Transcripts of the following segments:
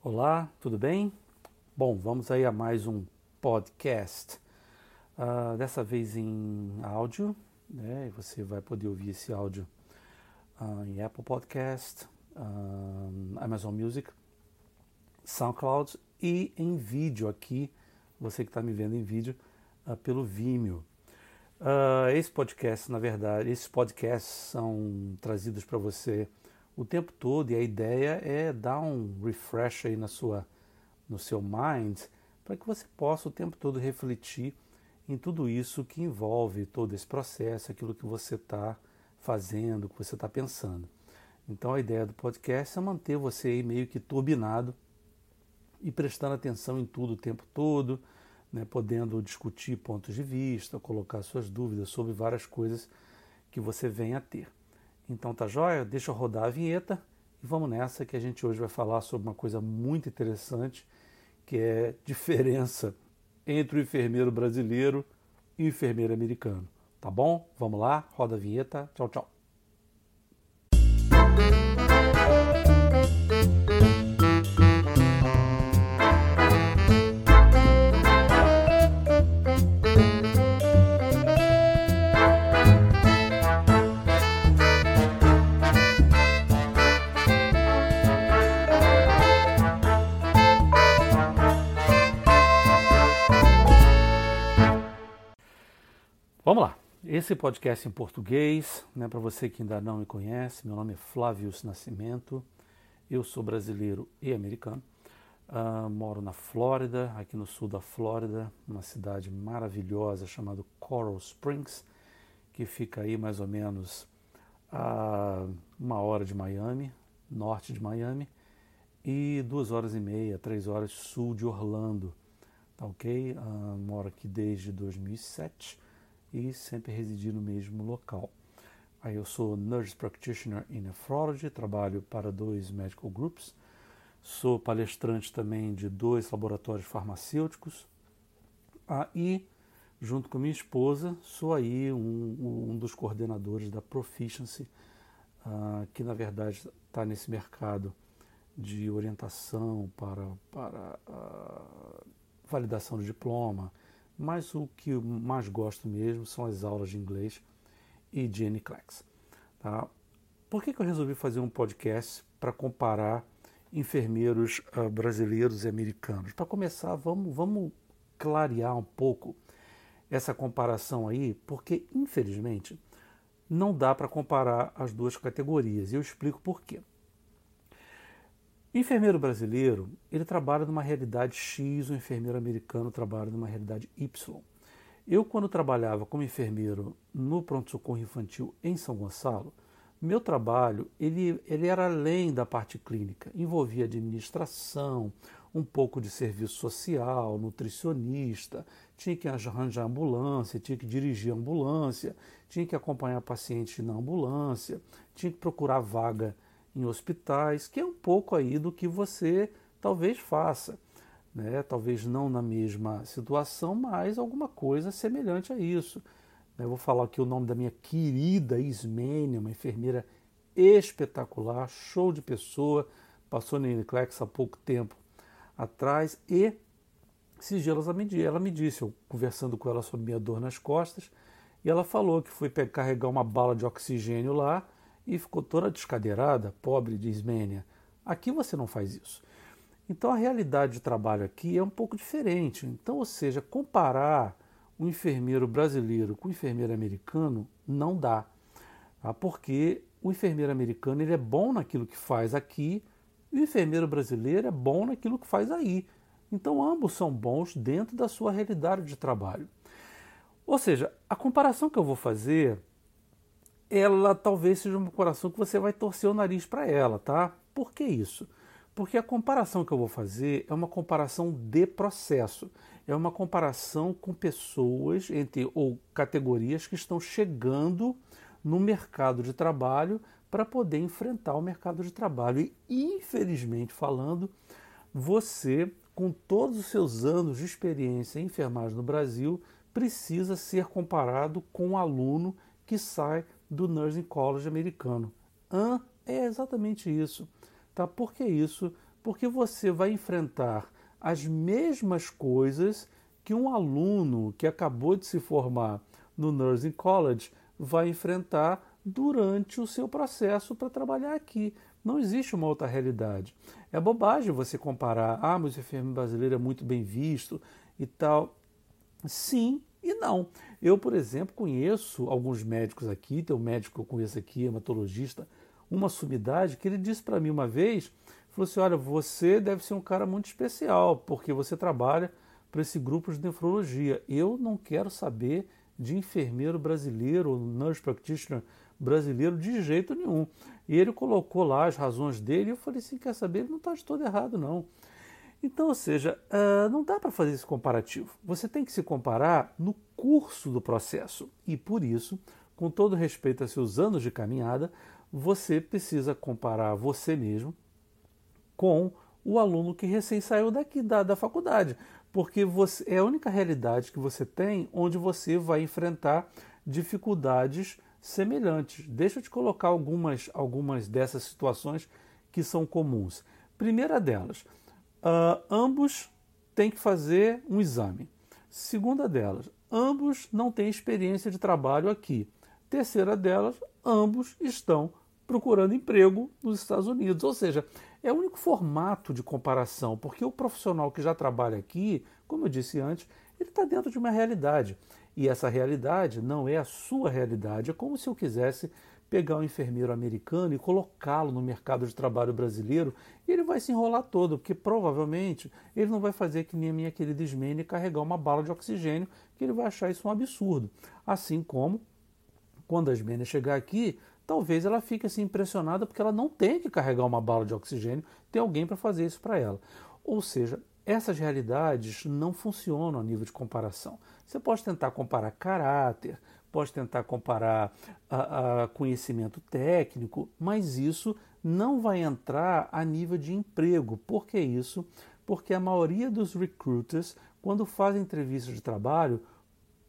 Olá, tudo bem? Bom, vamos aí a mais um podcast. Uh, dessa vez em áudio, né? Você vai poder ouvir esse áudio uh, em Apple Podcast, uh, Amazon Music, SoundCloud e em vídeo aqui, você que está me vendo em vídeo, pelo Vimeo. esse podcast, na verdade, esses podcasts são trazidos para você o tempo todo e a ideia é dar um refresh aí na sua, no seu mind para que você possa o tempo todo refletir em tudo isso que envolve todo esse processo, aquilo que você está fazendo, que você está pensando. Então a ideia do podcast é manter você aí meio que turbinado e prestando atenção em tudo o tempo todo, né, podendo discutir pontos de vista, colocar suas dúvidas sobre várias coisas que você venha a ter. Então tá jóia? Deixa eu rodar a vinheta e vamos nessa que a gente hoje vai falar sobre uma coisa muito interessante que é diferença entre o enfermeiro brasileiro e o enfermeiro americano. Tá bom? Vamos lá, roda a vinheta. Tchau, tchau. Esse podcast em português, né, para você que ainda não me conhece, meu nome é Flávio Nascimento, eu sou brasileiro e americano, uh, moro na Flórida, aqui no sul da Flórida, numa cidade maravilhosa chamada Coral Springs, que fica aí mais ou menos a uma hora de Miami, norte de Miami, e duas horas e meia, três horas sul de Orlando, tá ok? Uh, moro aqui desde 2007 e sempre residi no mesmo local. Aí eu sou Nurse Practitioner in Nephrology, trabalho para dois medical groups, sou palestrante também de dois laboratórios farmacêuticos ah, e, junto com minha esposa, sou aí um, um dos coordenadores da Proficiency, ah, que na verdade está nesse mercado de orientação para, para ah, validação de diploma, mas o que eu mais gosto mesmo são as aulas de inglês e de NCLEX. Tá? Por que, que eu resolvi fazer um podcast para comparar enfermeiros uh, brasileiros e americanos? Para começar, vamos, vamos clarear um pouco essa comparação aí, porque infelizmente não dá para comparar as duas categorias. E eu explico por quê. O enfermeiro brasileiro, ele trabalha numa realidade X, o enfermeiro americano trabalha numa realidade Y. Eu, quando trabalhava como enfermeiro no pronto-socorro infantil em São Gonçalo, meu trabalho ele, ele era além da parte clínica, envolvia administração, um pouco de serviço social, nutricionista, tinha que arranjar ambulância, tinha que dirigir ambulância, tinha que acompanhar pacientes na ambulância, tinha que procurar vaga em hospitais, que é um pouco aí do que você talvez faça. Né? Talvez não na mesma situação, mas alguma coisa semelhante a isso. Eu vou falar aqui o nome da minha querida Ismênia, uma enfermeira espetacular, show de pessoa, passou na Uniclex há pouco tempo atrás e me, ela me disse, eu conversando com ela sobre minha dor nas costas, e ela falou que foi carregar uma bala de oxigênio lá e ficou toda descadeirada, pobre de Ismênia. Aqui você não faz isso. Então a realidade de trabalho aqui é um pouco diferente. Então, ou seja, comparar o enfermeiro brasileiro com o enfermeiro americano não dá. Tá? Porque o enfermeiro americano ele é bom naquilo que faz aqui e o enfermeiro brasileiro é bom naquilo que faz aí. Então ambos são bons dentro da sua realidade de trabalho. Ou seja, a comparação que eu vou fazer ela talvez seja uma comparação que você vai torcer o nariz para ela, tá? Por que isso? Porque a comparação que eu vou fazer é uma comparação de processo, é uma comparação com pessoas entre ou categorias que estão chegando no mercado de trabalho para poder enfrentar o mercado de trabalho. E infelizmente falando, você, com todos os seus anos de experiência em enfermagem no Brasil, precisa ser comparado com um aluno que sai do Nursing College americano. Ah, é exatamente isso. Tá? Por que isso Porque você vai enfrentar as mesmas coisas que um aluno que acabou de se formar no Nursing College vai enfrentar durante o seu processo para trabalhar aqui. Não existe uma outra realidade. É bobagem você comparar, ah, mas o enfermeiro brasileiro é muito bem visto e tal. Sim e não. Eu, por exemplo, conheço alguns médicos aqui, tem um médico que eu conheço aqui, hematologista, uma sumidade, que ele disse para mim uma vez, falou assim, olha, você deve ser um cara muito especial, porque você trabalha para esse grupo de nefrologia. Eu não quero saber de enfermeiro brasileiro, nurse practitioner brasileiro de jeito nenhum. E ele colocou lá as razões dele e eu falei assim, quer saber, ele não está de todo errado não. Então, ou seja, uh, não dá para fazer esse comparativo. Você tem que se comparar no curso do processo. E por isso, com todo respeito a seus anos de caminhada, você precisa comparar você mesmo com o aluno que recém saiu daqui da, da faculdade. Porque você, é a única realidade que você tem onde você vai enfrentar dificuldades semelhantes. Deixa eu te colocar algumas, algumas dessas situações que são comuns. Primeira delas, uh, ambos têm que fazer um exame. Segunda delas, ambos não têm experiência de trabalho aqui. Terceira delas, ambos estão procurando emprego nos Estados Unidos. Ou seja, é o único formato de comparação, porque o profissional que já trabalha aqui, como eu disse antes, ele está dentro de uma realidade. E essa realidade não é a sua realidade. É como se eu quisesse pegar um enfermeiro americano e colocá-lo no mercado de trabalho brasileiro e ele vai se enrolar todo, porque provavelmente ele não vai fazer que nem a minha querida Ismene carregar uma bala de oxigênio, que ele vai achar isso um absurdo. Assim como quando a Ismene chegar aqui, talvez ela fique assim impressionada porque ela não tem que carregar uma bala de oxigênio, tem alguém para fazer isso para ela. Ou seja, essas realidades não funcionam a nível de comparação. Você pode tentar comparar caráter, pode tentar comparar a, a conhecimento técnico, mas isso não vai entrar a nível de emprego. Por que isso? Porque a maioria dos recruiters, quando fazem entrevistas de trabalho,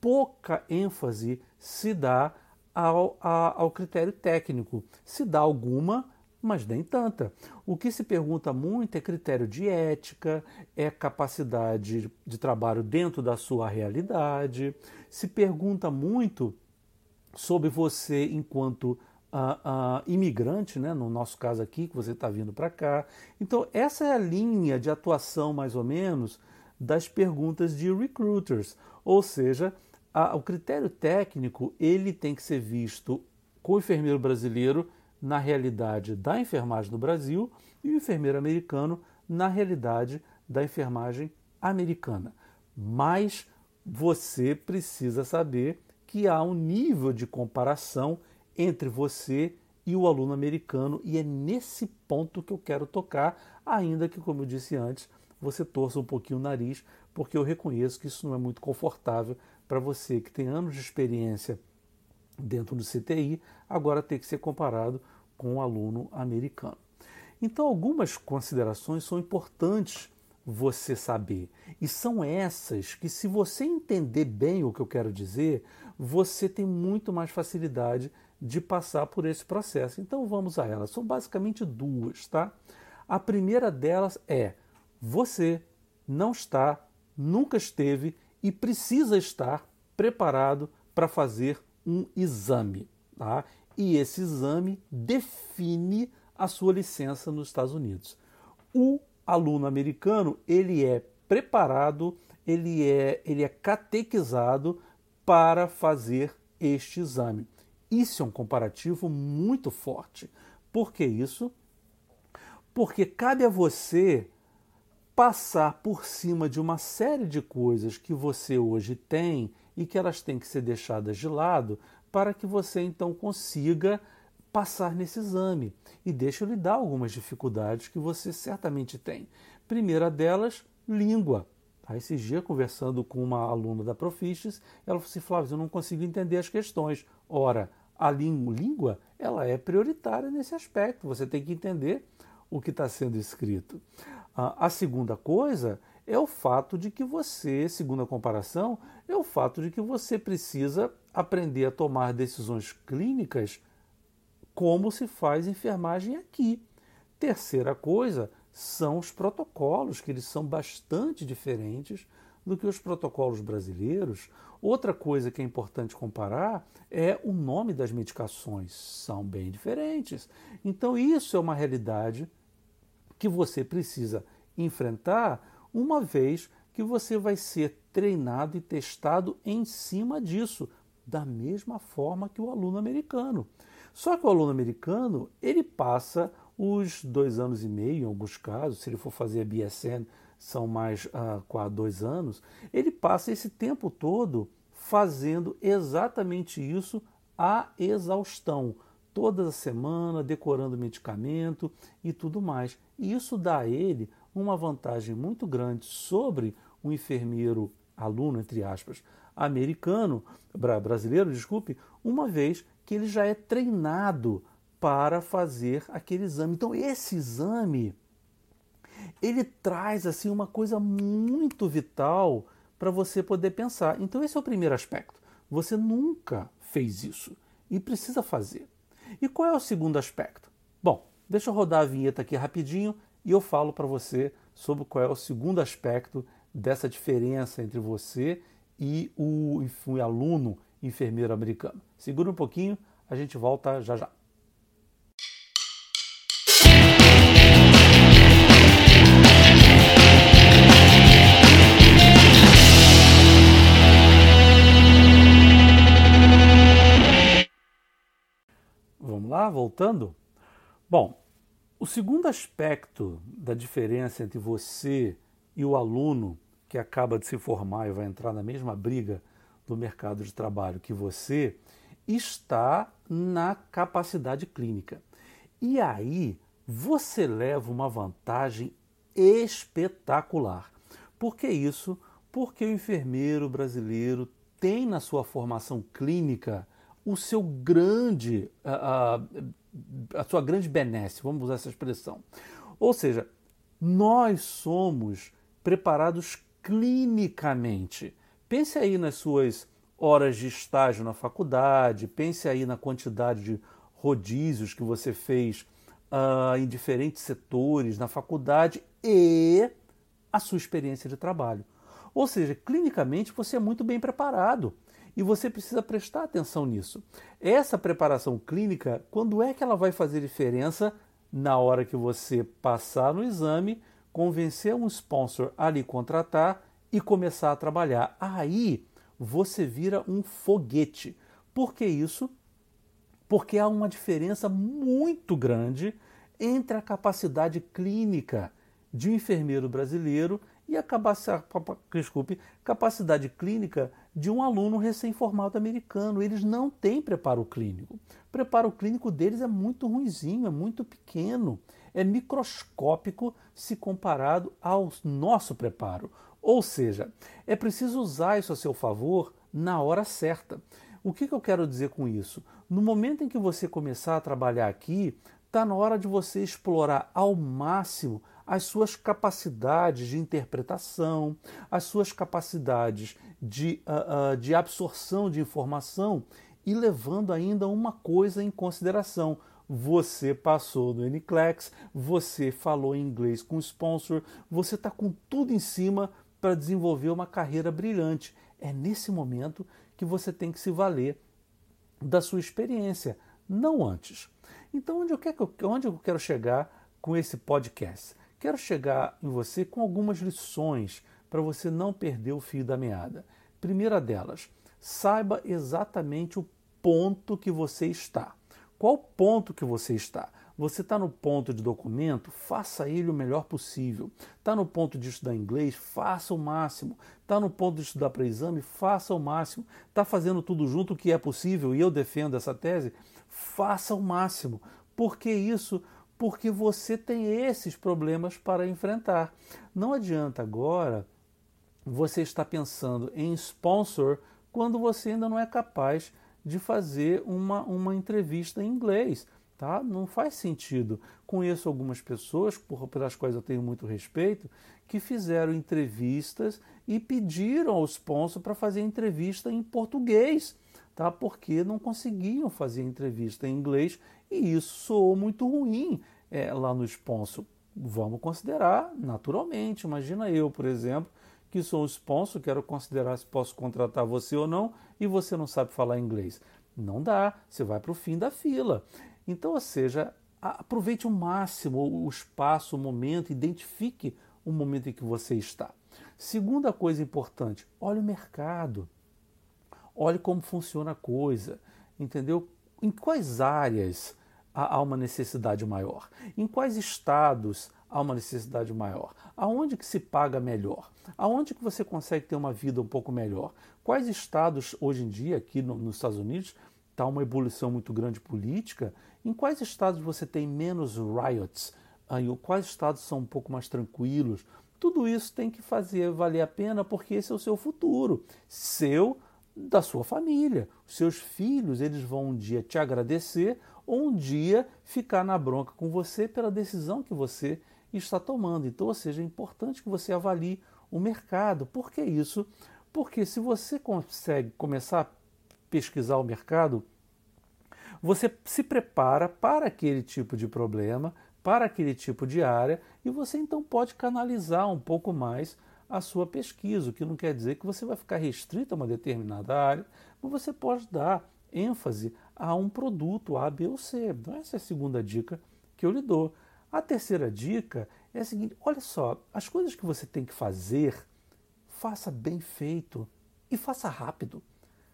pouca ênfase se dá ao, ao critério técnico. Se dá alguma, mas nem tanta. O que se pergunta muito é critério de ética, é capacidade de trabalho dentro da sua realidade. Se pergunta muito sobre você enquanto uh, uh, imigrante, né? no nosso caso aqui, que você está vindo para cá. Então, essa é a linha de atuação, mais ou menos, das perguntas de recruiters. Ou seja, a, o critério técnico ele tem que ser visto com o enfermeiro brasileiro na realidade da enfermagem no Brasil e o enfermeiro americano na realidade da enfermagem americana. Mas você precisa saber que há um nível de comparação entre você e o aluno americano, e é nesse ponto que eu quero tocar, ainda que, como eu disse antes, você torça um pouquinho o nariz, porque eu reconheço que isso não é muito confortável para você que tem anos de experiência dentro do CTI, agora ter que ser comparado com o aluno americano. Então, algumas considerações são importantes você saber. E são essas que, se você entender bem o que eu quero dizer, você tem muito mais facilidade de passar por esse processo. Então, vamos a elas. São basicamente duas, tá? A primeira delas é: você não está, nunca esteve e precisa estar preparado para fazer um exame. Tá? E esse exame define a sua licença nos Estados Unidos. O aluno americano ele é preparado, ele é, ele é catequizado para fazer este exame. Isso é um comparativo muito forte. Por que isso? Porque cabe a você passar por cima de uma série de coisas que você hoje tem e que elas têm que ser deixadas de lado para que você então consiga passar nesse exame. E deixa eu lhe dar algumas dificuldades que você certamente tem. Primeira delas, língua. Tá? Esses dias, conversando com uma aluna da Profistes, ela falou assim, Flávio, eu não consigo entender as questões. Ora, a língua ela é prioritária nesse aspecto. Você tem que entender o que está sendo escrito. A segunda coisa é o fato de que você, segundo a comparação, é o fato de que você precisa aprender a tomar decisões clínicas como se faz enfermagem aqui. Terceira coisa são os protocolos, que eles são bastante diferentes do que os protocolos brasileiros. Outra coisa que é importante comparar é o nome das medicações, são bem diferentes. Então, isso é uma realidade que você precisa enfrentar uma vez que você vai ser treinado e testado em cima disso, da mesma forma que o aluno americano. Só que o aluno americano ele passa os dois anos e meio, em alguns casos, se ele for fazer a BSN, são mais uh, quase dois anos, ele passa esse tempo todo fazendo exatamente isso à exaustão, toda semana, decorando medicamento e tudo mais. E isso dá a ele uma vantagem muito grande sobre o enfermeiro aluno, entre aspas, americano, brasileiro, desculpe, uma vez que ele já é treinado para fazer aquele exame. Então esse exame ele traz assim uma coisa muito vital para você poder pensar. Então esse é o primeiro aspecto. Você nunca fez isso e precisa fazer. E qual é o segundo aspecto? Bom, deixa eu rodar a vinheta aqui rapidinho e eu falo para você sobre qual é o segundo aspecto dessa diferença entre você e o, o aluno enfermeiro americano. Segura um pouquinho, a gente volta já já. Voltando? Bom, o segundo aspecto da diferença entre você e o aluno que acaba de se formar e vai entrar na mesma briga do mercado de trabalho que você está na capacidade clínica. E aí você leva uma vantagem espetacular. Por que isso? Porque o enfermeiro brasileiro tem na sua formação clínica o seu grande, a, a, a sua grande benesse, vamos usar essa expressão. Ou seja, nós somos preparados clinicamente. Pense aí nas suas horas de estágio na faculdade, pense aí na quantidade de rodízios que você fez uh, em diferentes setores na faculdade e a sua experiência de trabalho. Ou seja, clinicamente você é muito bem preparado. E você precisa prestar atenção nisso. Essa preparação clínica, quando é que ela vai fazer diferença? Na hora que você passar no exame, convencer um sponsor a lhe contratar e começar a trabalhar. Aí você vira um foguete. Por que isso? Porque há uma diferença muito grande entre a capacidade clínica de um enfermeiro brasileiro e a desculpe, capacidade clínica de um aluno recém-formado americano. Eles não têm preparo clínico. O preparo clínico deles é muito ruizinho, é muito pequeno, é microscópico se comparado ao nosso preparo. Ou seja, é preciso usar isso a seu favor na hora certa. O que, que eu quero dizer com isso? No momento em que você começar a trabalhar aqui, está na hora de você explorar ao máximo as suas capacidades de interpretação, as suas capacidades de, uh, uh, de absorção de informação e levando ainda uma coisa em consideração. Você passou no NCLEX, você falou inglês com o sponsor, você está com tudo em cima para desenvolver uma carreira brilhante. É nesse momento que você tem que se valer da sua experiência, não antes. Então, onde eu quero, onde eu quero chegar com esse podcast? Quero chegar em você com algumas lições para você não perder o fio da meada. Primeira delas, saiba exatamente o ponto que você está. Qual ponto que você está? Você está no ponto de documento? Faça ele o melhor possível. Está no ponto de estudar inglês? Faça o máximo. Está no ponto de estudar para exame? Faça o máximo. Está fazendo tudo junto o que é possível e eu defendo essa tese? Faça o máximo. Por que isso? Porque você tem esses problemas para enfrentar. Não adianta agora você estar pensando em sponsor quando você ainda não é capaz de fazer uma, uma entrevista em inglês. Tá? Não faz sentido. Conheço algumas pessoas, por, pelas quais eu tenho muito respeito, que fizeram entrevistas e pediram ao sponsor para fazer entrevista em português, tá? porque não conseguiam fazer entrevista em inglês e isso soou muito ruim é, lá no sponsor. Vamos considerar naturalmente. Imagina eu, por exemplo, que sou um sponsor, quero considerar se posso contratar você ou não, e você não sabe falar inglês. Não dá, você vai para o fim da fila. Então, ou seja, aproveite o máximo o espaço, o momento, identifique o momento em que você está. Segunda coisa importante, olhe o mercado. Olhe como funciona a coisa, entendeu? Em quais áreas há uma necessidade maior? Em quais estados há uma necessidade maior? Aonde que se paga melhor? Aonde que você consegue ter uma vida um pouco melhor? Quais estados hoje em dia aqui no, nos Estados Unidos está uma ebulição muito grande política? Em quais estados você tem menos riots? Aí, quais estados são um pouco mais tranquilos? Tudo isso tem que fazer valer a pena porque esse é o seu futuro, seu, da sua família. Os seus filhos, eles vão um dia te agradecer ou um dia ficar na bronca com você pela decisão que você está tomando. Então, ou seja, é importante que você avalie o mercado. Por que isso? Porque se você consegue começar a pesquisar o mercado, você se prepara para aquele tipo de problema, para aquele tipo de área, e você então pode canalizar um pouco mais a sua pesquisa, o que não quer dizer que você vai ficar restrito a uma determinada área, mas você pode dar ênfase a um produto A, B ou C. Então, essa é a segunda dica que eu lhe dou. A terceira dica é a seguinte: olha só, as coisas que você tem que fazer, faça bem feito e faça rápido.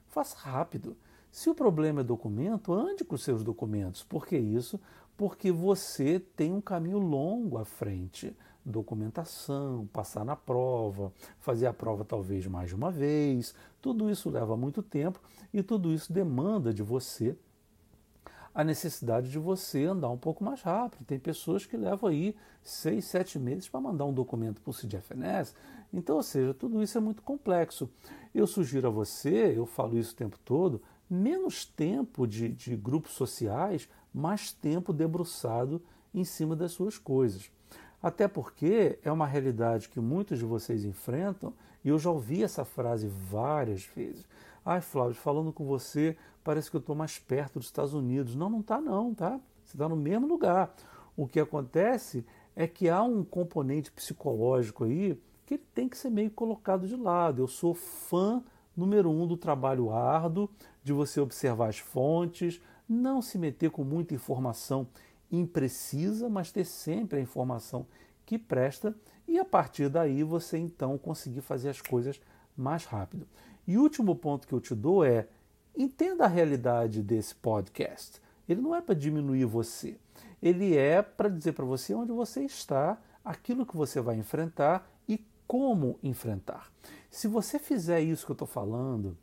Faça rápido. Se o problema é documento, ande com os seus documentos. Por que isso? Porque você tem um caminho longo à frente. Documentação, passar na prova, fazer a prova talvez mais de uma vez. Tudo isso leva muito tempo e tudo isso demanda de você a necessidade de você andar um pouco mais rápido. Tem pessoas que levam aí seis, sete meses para mandar um documento para o CDFNS. Então, ou seja, tudo isso é muito complexo. Eu sugiro a você, eu falo isso o tempo todo, menos tempo de, de grupos sociais, mais tempo debruçado em cima das suas coisas. Até porque é uma realidade que muitos de vocês enfrentam, e eu já ouvi essa frase várias vezes. Ai, Flávio, falando com você, parece que eu estou mais perto dos Estados Unidos. Não, não está não, tá? Você está no mesmo lugar. O que acontece é que há um componente psicológico aí que ele tem que ser meio colocado de lado. Eu sou fã número um do trabalho árduo, de você observar as fontes, não se meter com muita informação imprecisa, mas ter sempre a informação que presta e a partir daí você então conseguir fazer as coisas mais rápido. E o último ponto que eu te dou é entenda a realidade desse podcast. Ele não é para diminuir você, ele é para dizer para você onde você está, aquilo que você vai enfrentar e como enfrentar. Se você fizer isso que eu estou falando,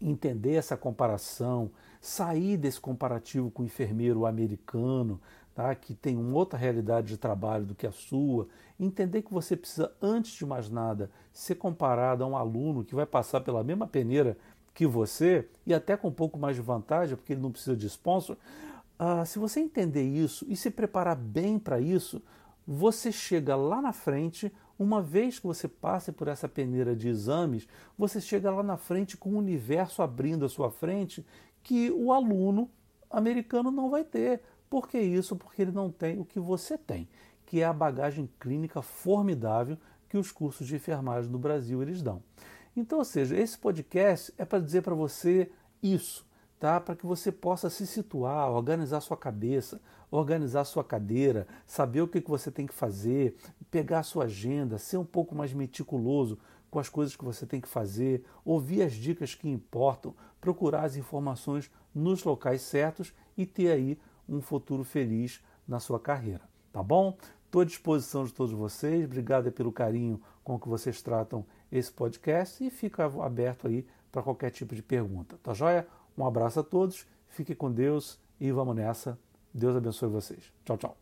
entender essa comparação, sair desse comparativo com o enfermeiro americano, tá, que tem uma outra realidade de trabalho do que a sua, entender que você precisa, antes de mais nada, ser comparado a um aluno que vai passar pela mesma peneira que você e até com um pouco mais de vantagem, porque ele não precisa de sponsor. Ah, se você entender isso e se preparar bem para isso, você chega lá na frente uma vez que você passe por essa peneira de exames, você chega lá na frente com o universo abrindo à sua frente que o aluno americano não vai ter. Por que isso? Porque ele não tem o que você tem, que é a bagagem clínica formidável que os cursos de enfermagem no Brasil eles dão. Então, ou seja, esse podcast é para dizer para você isso tá? Para que você possa se situar, organizar sua cabeça, organizar sua cadeira, saber o que, que você tem que fazer, pegar a sua agenda, ser um pouco mais meticuloso com as coisas que você tem que fazer, ouvir as dicas que importam, procurar as informações nos locais certos e ter aí um futuro feliz na sua carreira, tá bom? Estou à disposição de todos vocês, obrigado pelo carinho com que vocês tratam esse podcast e fica aberto aí para qualquer tipo de pergunta, tá joia? Um abraço a todos, fique com Deus e vamos nessa. Deus abençoe vocês. Tchau, tchau.